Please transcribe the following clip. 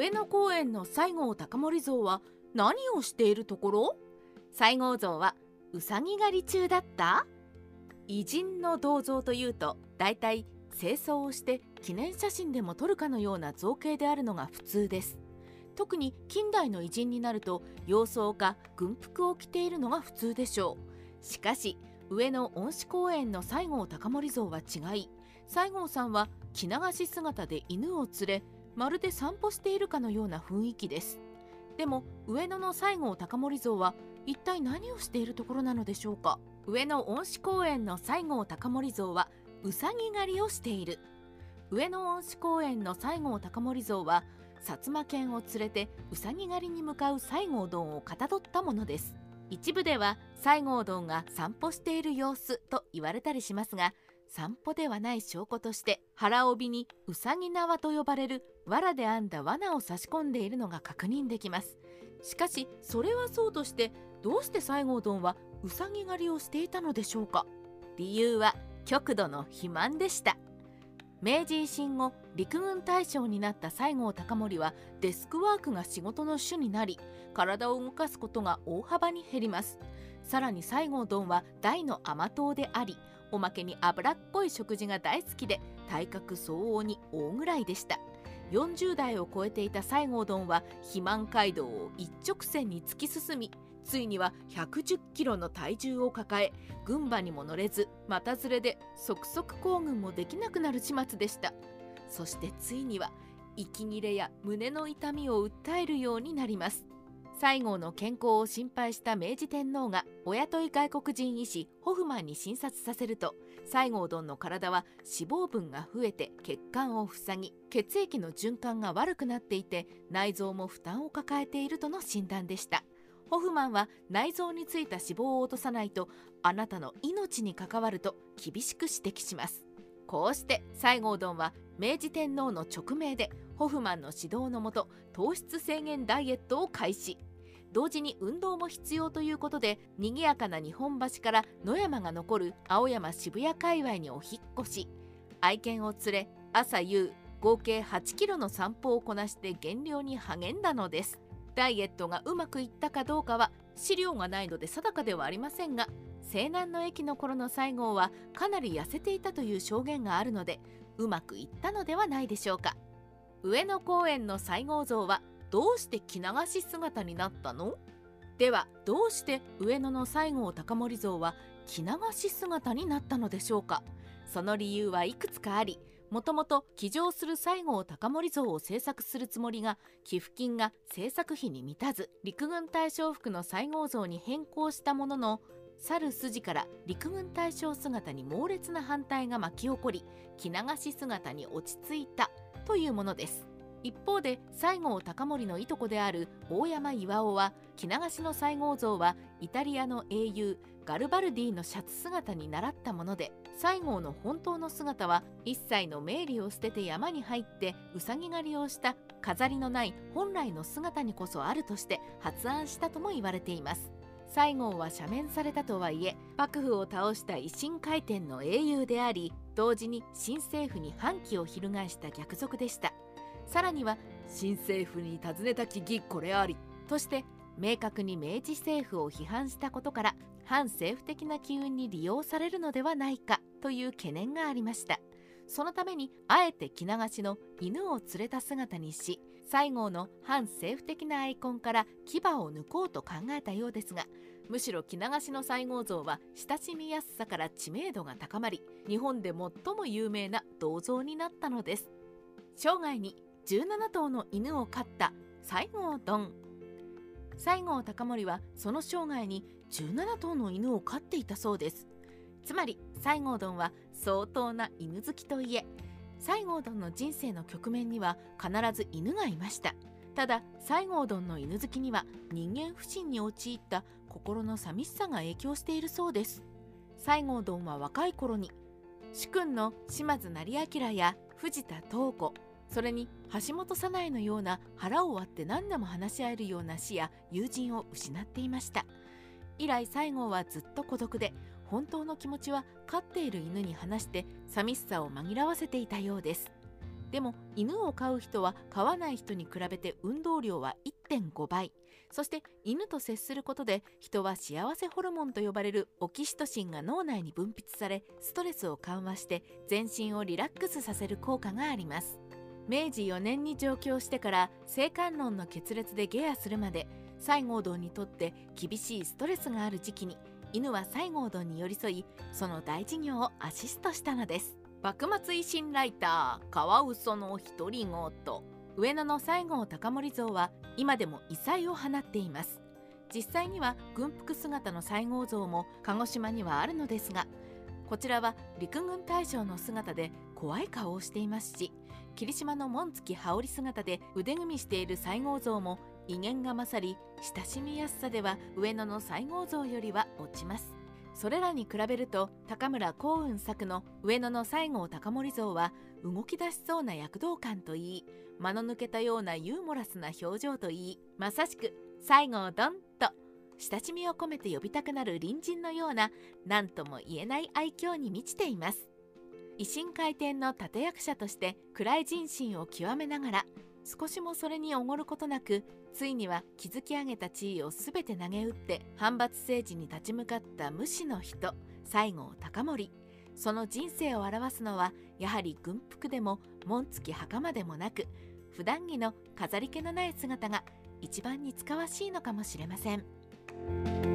上野公園の西郷隆盛像は何をしているところ？西郷像はうさぎ狩り中だった？偉人の銅像というとだいたい清掃をして記念写真でも撮るかのような造形であるのが普通です。特に近代の偉人になると洋装か軍服を着ているのが普通でしょう。しかし上野恩賜公園の西郷隆盛像は違い西郷さんは着流し姿で犬を連れまるで散歩しているかのような雰囲気です。でも上野の西郷隆盛像は一体何をしているところなのでしょうか？上野恩賜公園の西郷隆盛像はうさぎ狩りをしている。上野恩賜公園の西郷隆盛像は薩摩犬を連れてうさぎ狩りに向かう西郷どんをかたどったものです。一部では西郷どんが散歩している様子と言われたりしますが散歩ではない証拠として腹帯にうさぎ縄と呼ばれる藁で編んだ罠を差し込んでいるのが確認できます。しかしそれはそうとしてどうして西郷どんはうさぎ狩りをしていたのでしょうか？理由は極度の肥満でした。明治維新後陸軍大将になった西郷隆盛はデスクワークが仕事の主になり体を動かすことが大幅に減ります。さらに西郷どんは大の甘党でありおまけに脂っこい食事が大好きで体格相応に大ぐらいでした。40代を超えていた西郷どんは肥満街道を一直線に突き進みついには110キロの体重を抱え軍馬にも乗れず股連れで即速行軍もできなくなる始末でした。そしてついには息切れや胸の痛みを訴えるようになります。西郷の健康を心配した明治天皇が親とい外国人医師ホフマンに診察させると西郷どんの体は脂肪分が増えて血管を塞ぎ血液の循環が悪くなっていて内臓も負担を抱えているとの診断でした。ホフマンは内臓についた脂肪を落とさないとあなたの命に関わると厳しく指摘します。こうして西郷どんは明治天皇の直命でホフマンの指導のもと糖質制限ダイエットを開始。同時に運動も必要ということで賑やかな日本橋から野山が残る青山渋谷界隈にお引っ越し。愛犬を連れ朝夕合計8キロの散歩をこなして減量に励んだのです。ダイエットがうまくいったかどうかは資料がないので定かではありませんが西南の駅の頃の西郷はかなり痩せていたという証言があるのでうまくいったのではないでしょうか。上野公園の西郷像はどうして着流し姿になったの？ではどうして上野の西郷隆盛像は着流し姿になったのでしょうか？その理由はいくつかありもともと騎乗する西郷隆盛像を制作するつもりが寄付金が制作費に満たず陸軍大将服の西郷像に変更したものの去る筋から陸軍大将姿に猛烈な反対が巻き起こり着流し姿に落ち着いたというものです。一方で西郷隆盛のいとこである大山巌は着流しの西郷像はイタリアの英雄ガルバルディのシャツ姿に倣ったもので西郷の本当の姿は一切の命理を捨てて山に入ってうさぎ狩りをした飾りのない本来の姿にこそあるとして発案したとも言われています。西郷は赦免されたとはいえ幕府を倒した維新回転の英雄であり同時に新政府に反旗を翻した逆賊でした。さらには新政府に尋ねたき義これありとして明確に明治政府を批判したことから反政府的な機運に利用されるのではないかという懸念がありました。そのためにあえて着流しの犬を連れた姿にし西郷の反政府的なアイコンから牙を抜こうと考えたようですがむしろ着流しの西郷像は親しみやすさから知名度が高まり日本で最も有名な銅像になったのです。生涯に17頭の犬を飼った西郷どん西郷隆盛はその生涯に17頭の犬を飼っていたそうです。つまり西郷どんは相当な犬好きといえ西郷どんの人生の局面には必ず犬がいました。ただ西郷どんの犬好きには人間不信に陥った心の寂しさが影響しているそうです。西郷どんは若い頃に主君の島津成明や藤田東子それに橋本早苗のような腹を割って何でも話し合えるような死や友人を失っていました。以来西郷はずっと孤独で本当の気持ちは飼っている犬に話して寂しさを紛らわせていたようです。でも犬を飼う人は飼わない人に比べて運動量は1.5倍。そして犬と接することで人は幸せホルモンと呼ばれるオキシトシンが脳内に分泌されストレスを緩和して全身をリラックスさせる効果があります。明治4年に上京してから性観論の決裂で下野するまで西郷どんにとって厳しいストレスがある時期に犬は西郷どんに寄り添いその大事業をアシストしたのです。幕末維新ライターカワウソの独り言。上野の西郷隆盛像は今でも異彩を放っています。実際には軍服姿の西郷像も鹿児島にはあるのですがこちらは陸軍大将の姿で怖い顔をしていますし霧島の紋付き羽織姿で腕組みしている西郷像も威厳が勝り親しみやすさでは上野の西郷像よりは落ちます。それらに比べると高村光雲作の上野の西郷隆盛像は動き出しそうな躍動感といい間の抜けたようなユーモラスな表情といいまさしく西郷どんと親しみを込めて呼びたくなる隣人のような何とも言えない愛嬌に満ちています。維新回転の立役者として暗い人心を極めながら少しもそれにおごることなくついには築き上げた地位を全て投げ打って反発政治に立ち向かった無視の人西郷隆盛その人生を表すのはやはり軍服でも紋付き袴でもなく普段着の飾り気のない姿が一番に使わしいのかもしれません。